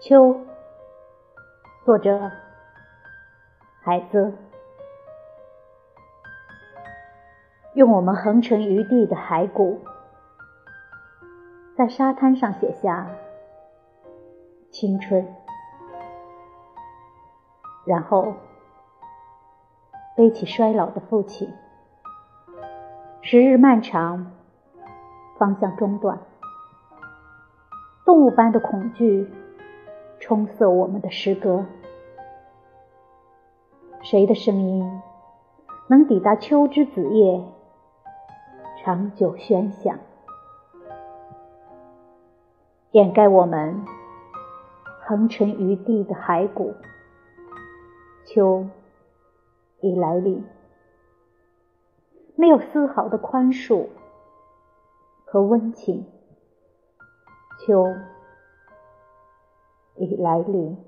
秋，作者孩子，用我们横陈于地的骸骨，在沙滩上写下青春，然后背起衰老的父亲。时日漫长，方向中断，动物般的恐惧。冲塞我们的诗歌，谁的声音能抵达秋之子夜，长久喧响，掩盖我们横陈于地的骸骨？秋已来临，没有丝毫的宽恕和温情。秋。已来临。